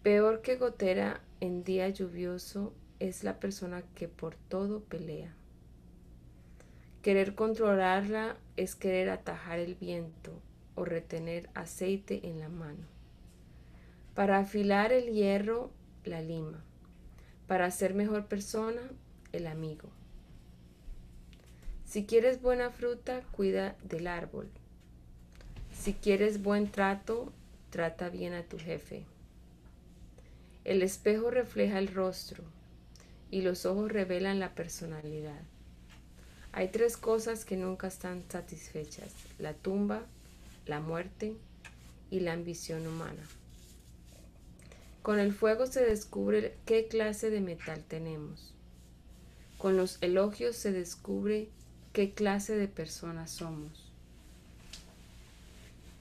Peor que gotera en día lluvioso es la persona que por todo pelea. Querer controlarla es querer atajar el viento o retener aceite en la mano. Para afilar el hierro, la lima. Para ser mejor persona, el amigo. Si quieres buena fruta, cuida del árbol. Si quieres buen trato, trata bien a tu jefe. El espejo refleja el rostro y los ojos revelan la personalidad. Hay tres cosas que nunca están satisfechas, la tumba, la muerte y la ambición humana. Con el fuego se descubre qué clase de metal tenemos. Con los elogios se descubre qué clase de personas somos.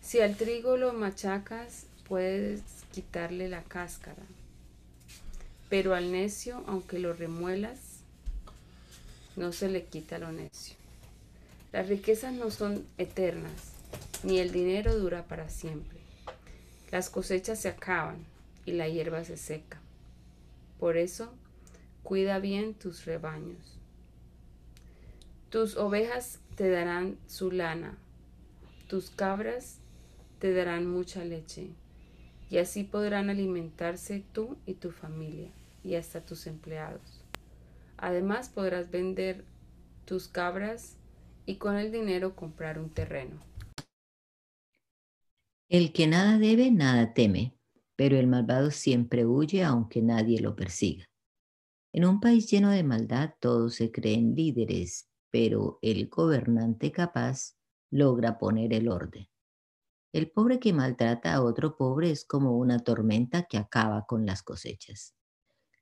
Si al trigo lo machacas, puedes quitarle la cáscara, pero al necio, aunque lo remuelas, no se le quita lo necio. Las riquezas no son eternas, ni el dinero dura para siempre. Las cosechas se acaban, y la hierba se seca. Por eso, cuida bien tus rebaños. Tus ovejas te darán su lana, tus cabras te darán mucha leche, y así podrán alimentarse tú y tu familia, y hasta tus empleados. Además podrás vender tus cabras y con el dinero comprar un terreno. El que nada debe, nada teme pero el malvado siempre huye aunque nadie lo persiga. En un país lleno de maldad todos se creen líderes, pero el gobernante capaz logra poner el orden. El pobre que maltrata a otro pobre es como una tormenta que acaba con las cosechas.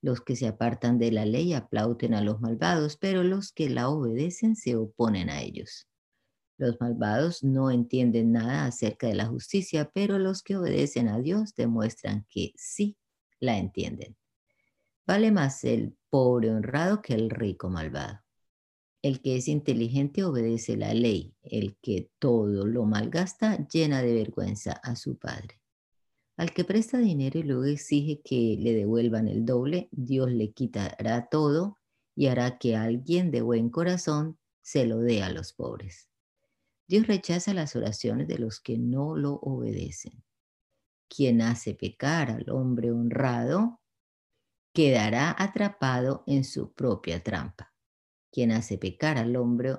Los que se apartan de la ley aplauden a los malvados, pero los que la obedecen se oponen a ellos. Los malvados no entienden nada acerca de la justicia, pero los que obedecen a Dios demuestran que sí la entienden. Vale más el pobre honrado que el rico malvado. El que es inteligente obedece la ley, el que todo lo malgasta llena de vergüenza a su padre. Al que presta dinero y luego exige que le devuelvan el doble, Dios le quitará todo y hará que alguien de buen corazón se lo dé a los pobres. Dios rechaza las oraciones de los que no lo obedecen. Quien hace pecar al hombre honrado quedará atrapado en su propia trampa. Quien hace pecar al hombre,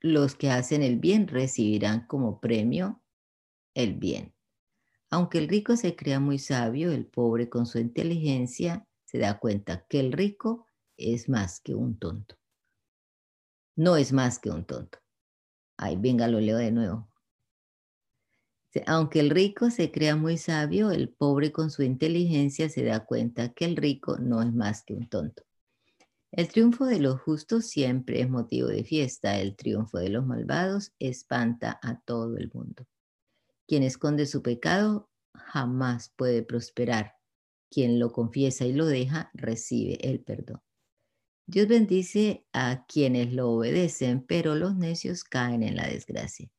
los que hacen el bien recibirán como premio el bien. Aunque el rico se crea muy sabio, el pobre con su inteligencia se da cuenta que el rico es más que un tonto. No es más que un tonto. Ay, venga, lo leo de nuevo. Aunque el rico se crea muy sabio, el pobre con su inteligencia se da cuenta que el rico no es más que un tonto. El triunfo de los justos siempre es motivo de fiesta, el triunfo de los malvados espanta a todo el mundo. Quien esconde su pecado jamás puede prosperar. Quien lo confiesa y lo deja recibe el perdón. Dios bendice a quienes lo obedecen, pero los necios caen en la desgracia.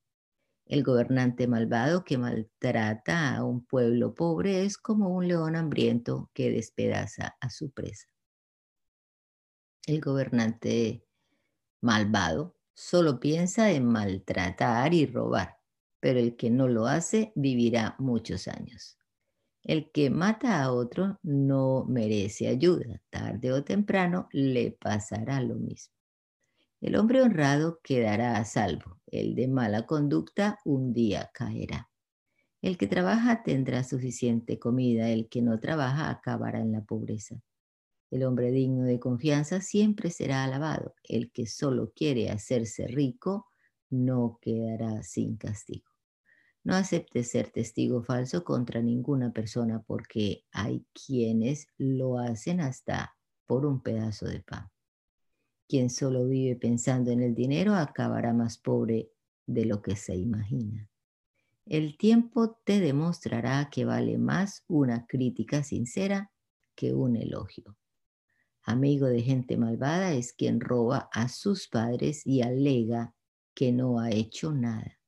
El gobernante malvado que maltrata a un pueblo pobre es como un león hambriento que despedaza a su presa. El gobernante malvado solo piensa en maltratar y robar, pero el que no lo hace vivirá muchos años. El que mata a otro no merece ayuda. Tarde o temprano le pasará lo mismo. El hombre honrado quedará a salvo, el de mala conducta un día caerá. El que trabaja tendrá suficiente comida, el que no trabaja acabará en la pobreza. El hombre digno de confianza siempre será alabado, el que solo quiere hacerse rico no quedará sin castigo. No aceptes ser testigo falso contra ninguna persona porque hay quienes lo hacen hasta por un pedazo de pan. Quien solo vive pensando en el dinero acabará más pobre de lo que se imagina. El tiempo te demostrará que vale más una crítica sincera que un elogio. Amigo de gente malvada es quien roba a sus padres y alega que no ha hecho nada.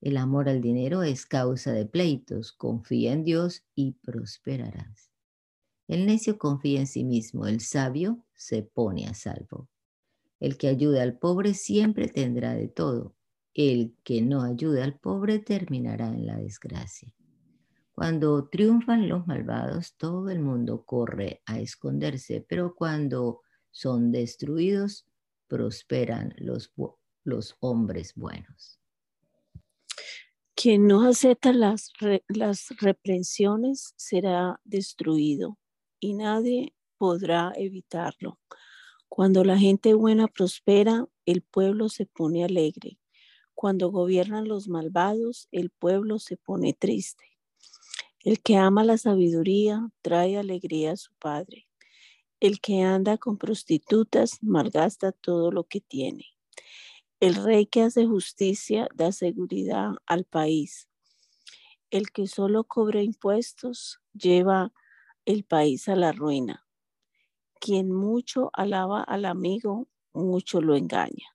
El amor al dinero es causa de pleitos. Confía en Dios y prosperarás. El necio confía en sí mismo, el sabio se pone a salvo. El que ayuda al pobre siempre tendrá de todo. El que no ayuda al pobre terminará en la desgracia. Cuando triunfan los malvados, todo el mundo corre a esconderse, pero cuando son destruidos, prosperan los, hombres buenos. Quien no acepta las, las reprensiones será destruido y nadie podrá evitarlo. Cuando la gente buena prospera, el pueblo se pone alegre. Cuando gobiernan los malvados, el pueblo se pone triste. El que ama la sabiduría trae alegría a su padre. El que anda con prostitutas malgasta todo lo que tiene. El rey que hace justicia da seguridad al país. El que solo cobra impuestos lleva el país a la ruina. Quien mucho alaba al amigo, mucho lo engaña.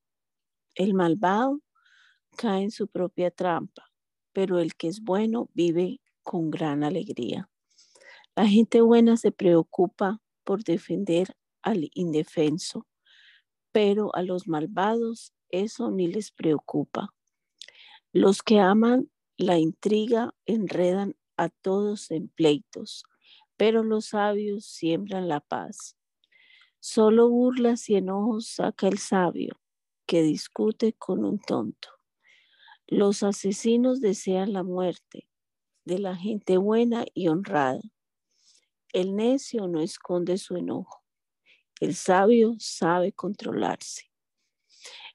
El malvado cae en su propia trampa, pero el que es bueno vive con gran alegría. La gente buena se preocupa por defender al indefenso, pero a los malvados eso ni les preocupa. Los que aman la intriga enredan a todos en pleitos, pero los sabios siembran la paz. Solo burlas y enojos saca el sabio, que discute con un tonto. Los asesinos desean la muerte de la gente buena y honrada. El necio no esconde su enojo. El sabio sabe controlarse.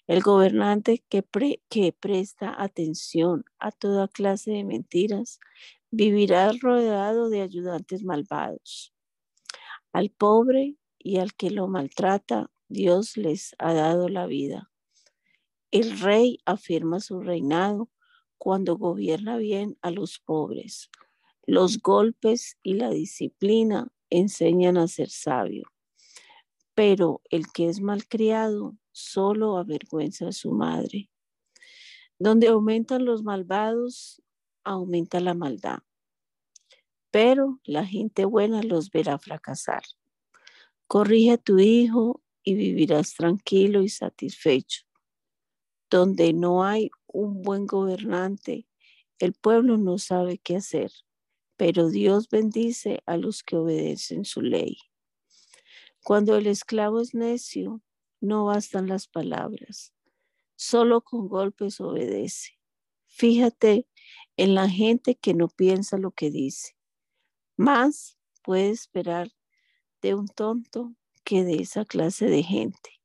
El gobernante que, que presta atención a toda clase de mentiras vivirá rodeado de ayudantes malvados. Al pobre y al que lo maltrata, Dios les ha dado la vida. El rey afirma su reinado cuando gobierna bien a los pobres. Los golpes y la disciplina enseñan a ser sabio, pero el que es malcriado solo avergüenza a su madre. Donde aumentan los malvados, aumenta la maldad, pero la gente buena los verá fracasar. Corrige a tu hijo y vivirás tranquilo y satisfecho. Donde no hay un buen gobernante, el pueblo no sabe qué hacer, pero Dios bendice a los que obedecen su ley. Cuando el esclavo es necio, no bastan las palabras, solo con golpes obedece. Fíjate en la gente que no piensa lo que dice. Más puede esperar de un tonto que de esa clase de gente.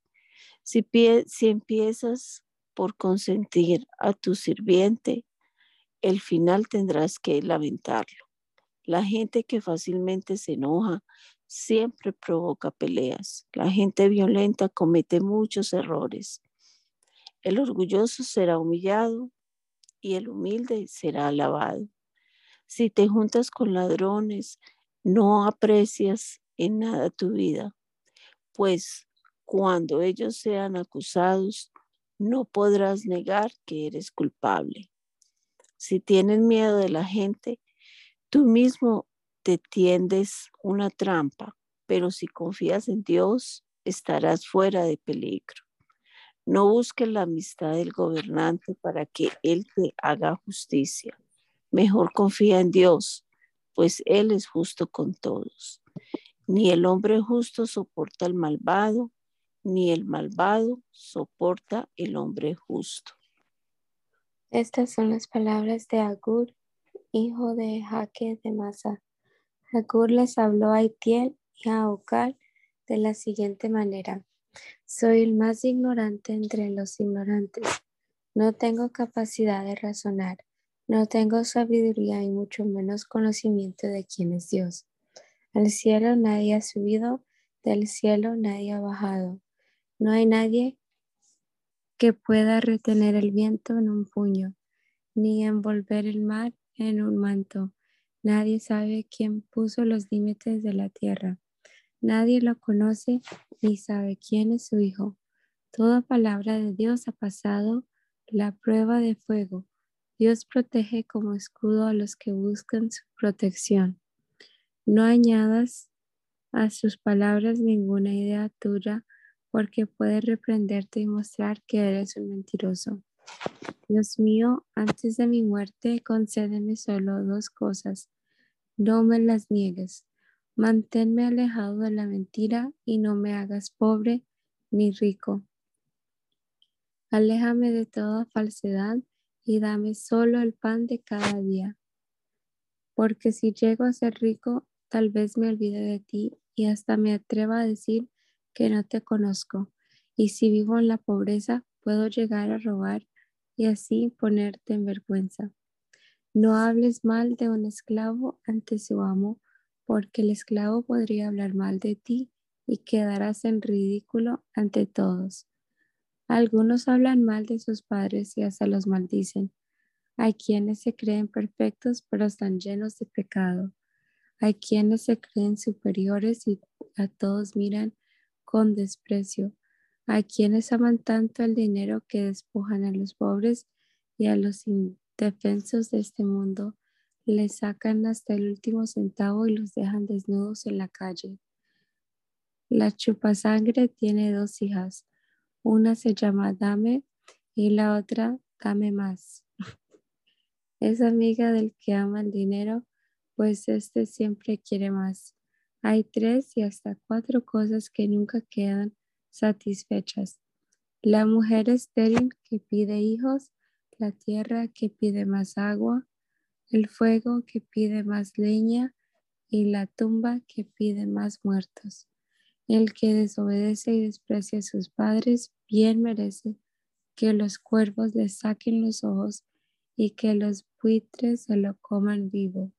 Si, si empiezas por consentir a tu sirviente, el final tendrás que lamentarlo. La gente que fácilmente se enoja siempre provoca peleas. La gente violenta comete muchos errores. El orgulloso será humillado y el humilde será alabado. Si te juntas con ladrones, no aprecias en nada tu vida, pues cuando ellos sean acusados, no podrás negar que eres culpable. Si tienes miedo de la gente, tú mismo te tiendes una trampa, pero si confías en Dios, estarás fuera de peligro. No busques la amistad del gobernante para que Él te haga justicia. Mejor confía en Dios, pues Él es justo con todos. Ni el hombre justo soporta al malvado, ni el malvado soporta el hombre justo. Estas son las palabras de Agur, hijo de Jaque de Masa. Agur les habló a Itiel y a Ocar de la siguiente manera. Soy el más ignorante entre los ignorantes. No tengo capacidad de razonar. No tengo sabiduría y mucho menos conocimiento de quién es Dios. Al cielo nadie ha subido, del cielo nadie ha bajado. No hay nadie que pueda retener el viento en un puño, ni envolver el mar en un manto. Nadie sabe quién puso los límites de la tierra. Nadie lo conoce ni sabe quién es su hijo. Toda palabra de Dios ha pasado la prueba de fuego Dios protege como escudo a los que buscan su protección. No añadas a sus palabras ninguna idea tuya, porque puede reprenderte y mostrar que eres un mentiroso. Dios mío, antes de mi muerte, concédeme solo dos cosas. No me las niegues. Manténme alejado de la mentira y no me hagas pobre ni rico. Aléjame de toda falsedad y dame solo el pan de cada día. Porque si llego a ser rico, tal vez me olvide de ti y hasta me atreva a decir que no te conozco. Y si vivo en la pobreza, puedo llegar a robar y así ponerte en vergüenza. No hables mal de un esclavo ante su amo, porque el esclavo podría hablar mal de ti y quedarás en ridículo ante todos. Algunos hablan mal de sus padres y hasta los maldicen. Hay quienes se creen perfectos pero están llenos de pecado. Hay quienes se creen superiores y a todos miran con desprecio. Hay quienes aman tanto el dinero que despojan a los pobres y a los indefensos de este mundo. Les sacan hasta el último centavo y los dejan desnudos en la calle. La chupasangre tiene dos hijas. Una se llama Dame y la otra Dame más. Es amiga del que ama el dinero, pues este siempre quiere más. Hay tres y hasta cuatro cosas que nunca quedan satisfechas. La mujer estéril que pide hijos, la tierra que pide más agua, el fuego que pide más leña y la tumba que pide más muertos. El que desobedece y desprecia a sus padres bien merece que los cuervos le saquen los ojos y que los buitres se lo coman vivo.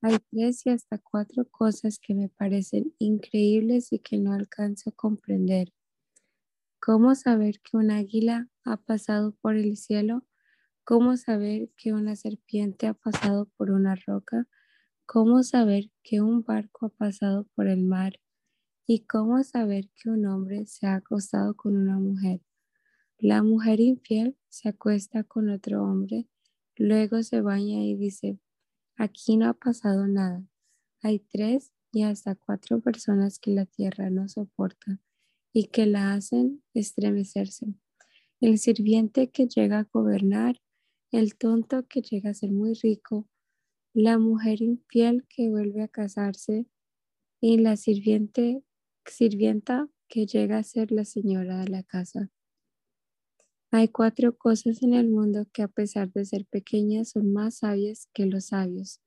Hay tres y hasta cuatro cosas que me parecen increíbles y que no alcanzo a comprender. ¿Cómo saber que un águila ha pasado por el cielo? ¿Cómo saber que una serpiente ha pasado por una roca? ¿Cómo saber que un barco ha pasado por el mar? ¿Y cómo saber que un hombre se ha acostado con una mujer? La mujer infiel se acuesta con otro hombre, luego se baña y dice, aquí no ha pasado nada. Hay tres y hasta cuatro personas que la tierra no soporta y que la hacen estremecerse. El sirviente que llega a gobernar, el tonto que llega a ser muy rico, la mujer infiel que vuelve a casarse y la sirviente, sirvienta que llega a ser la señora de la casa. Hay cuatro cosas en el mundo que a pesar de ser pequeñas son más sabias que los sabios.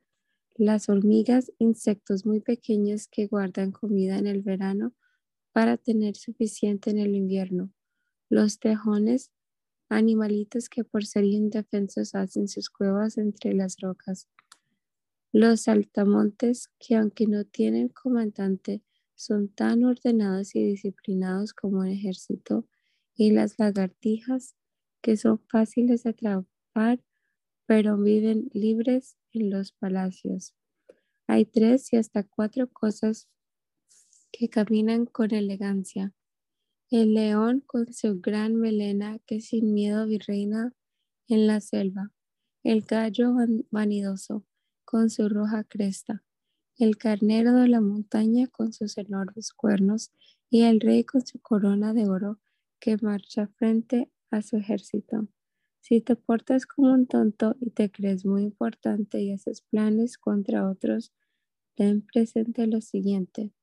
Las hormigas, insectos muy pequeños que guardan comida en el verano para tener suficiente en el invierno. Los tejones, animalitos que por ser indefensos hacen sus cuevas entre las rocas. Los saltamontes que aunque no tienen comandante, son tan ordenados y disciplinados como un ejército y las lagartijas que son fáciles de atrapar, pero viven libres en los palacios. Hay tres y hasta cuatro cosas que caminan con elegancia. El león con su gran melena que sin miedo virreina en la selva. El gallo vanidoso con su roja cresta. El carnero de la montaña con sus enormes cuernos y el rey con su corona de oro que marcha frente a su ejército. Si te portas como un tonto y te crees muy importante y haces planes contra otros, ten presente lo siguiente.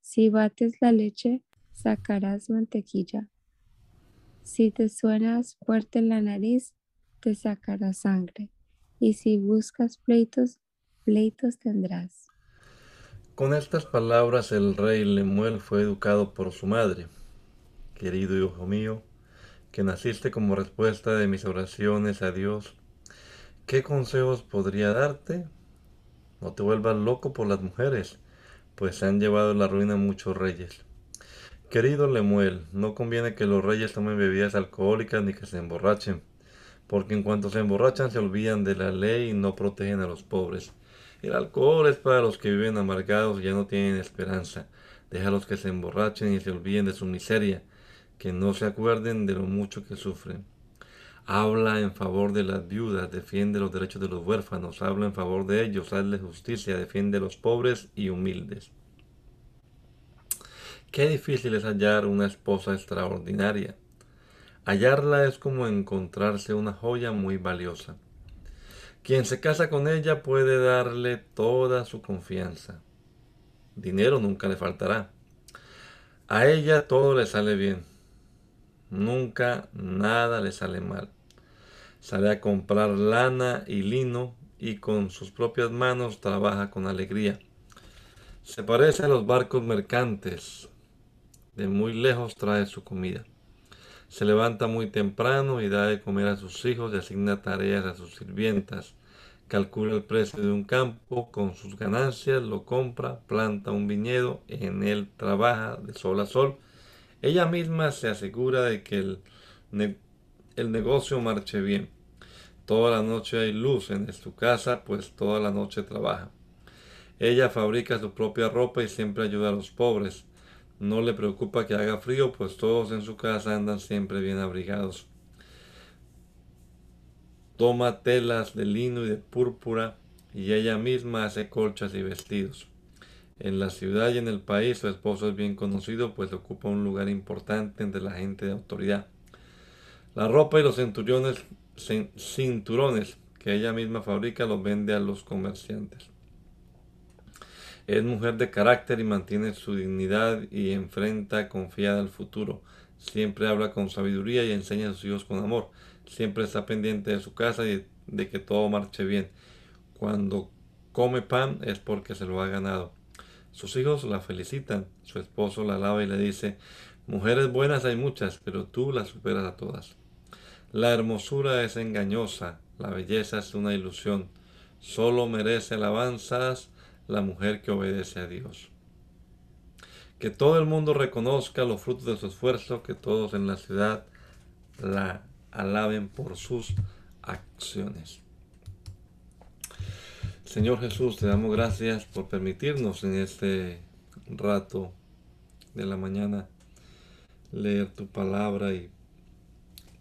Si bates la leche, sacarás mantequilla. Si te suenas fuerte en la nariz, te sacarás sangre. Y si buscas pleitos, pleitos tendrás. Con estas palabras el rey Lemuel fue educado por su madre querido hijo mío, que naciste como respuesta de mis oraciones a Dios, ¿qué consejos podría darte? No te vuelvas loco por las mujeres, pues se han llevado la ruina muchos reyes. Querido Lemuel, no conviene que los reyes tomen bebidas alcohólicas ni que se emborrachen, porque en cuanto se emborrachan se olvidan de la ley y no protegen a los pobres. El alcohol es para los que viven amargados y ya no tienen esperanza. Déjalos que se emborrachen y se olviden de su miseria que no se acuerden de lo mucho que sufren. Habla en favor de las viudas, defiende los derechos de los huérfanos, habla en favor de ellos, hazle justicia, defiende a los pobres y humildes. Qué difícil es hallar una esposa extraordinaria. Hallarla es como encontrarse una joya muy valiosa. Quien se casa con ella puede darle toda su confianza. Dinero nunca le faltará. A ella todo le sale bien Nunca nada le sale mal. Sale a comprar lana y lino y con sus propias manos trabaja con alegría. Se parece a los barcos mercantes. De muy lejos trae su comida. Se levanta muy temprano y da de comer a sus hijos y asigna tareas a sus sirvientas. Calcula el precio de un campo con sus ganancias, lo compra, planta un viñedo, en él trabaja de sol a sol ella misma se asegura de que el, el negocio marche bien. Toda la noche hay luz en su casa, pues toda la noche trabaja. Ella fabrica su propia ropa y siempre ayuda a los pobres. No le preocupa que haga frío, pues todos en su casa andan siempre bien abrigados. Toma telas de lino y de púrpura y ella misma hace colchas y vestidos. En la ciudad y en el país su esposo es bien conocido, pues ocupa un lugar importante entre la gente de autoridad. La ropa y los cinturones, cinturones que ella misma fabrica los vende a los comerciantes. Es mujer de carácter y mantiene su dignidad y enfrenta confiada al futuro. Siempre habla con sabiduría y enseña a sus hijos con amor. Siempre está pendiente de su casa y de que todo marche bien. Cuando come pan es porque se lo ha ganado. Sus hijos la felicitan, su esposo la alaba y le dice, Mujeres buenas hay muchas, pero tú las superas a todas. La hermosura es engañosa, la belleza es una ilusión. Solo merece alabanzas la mujer que obedece a Dios. Que todo el mundo reconozca los frutos de su esfuerzo, que todos en la ciudad la alaben por sus acciones. Señor Jesús, te damos gracias por permitirnos en este rato de la mañana leer tu palabra y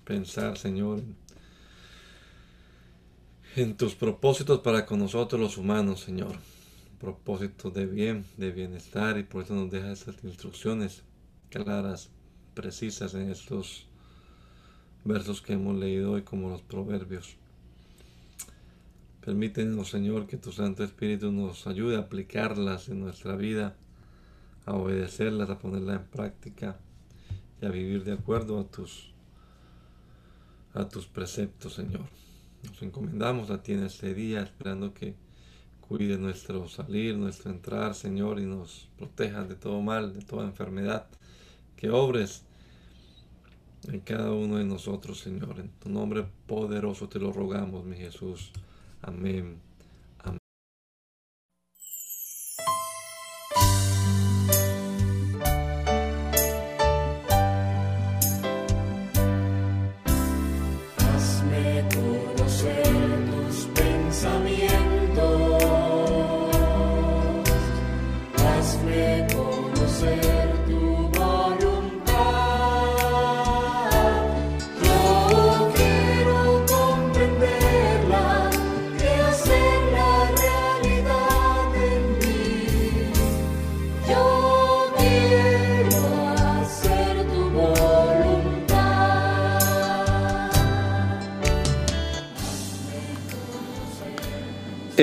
pensar, Señor, en tus propósitos para con nosotros los humanos, Señor. Propósitos de bien, de bienestar, y por eso nos deja estas instrucciones claras, precisas en estos versos que hemos leído hoy como los proverbios. Permítenos, Señor, que tu Santo Espíritu nos ayude a aplicarlas en nuestra vida, a obedecerlas, a ponerlas en práctica y a vivir de acuerdo a tus, a tus preceptos, Señor. Nos encomendamos a ti en este día, esperando que cuide nuestro salir, nuestro entrar, Señor, y nos protejas de todo mal, de toda enfermedad. Que obres en cada uno de nosotros, Señor. En tu nombre poderoso te lo rogamos, mi Jesús. Amén.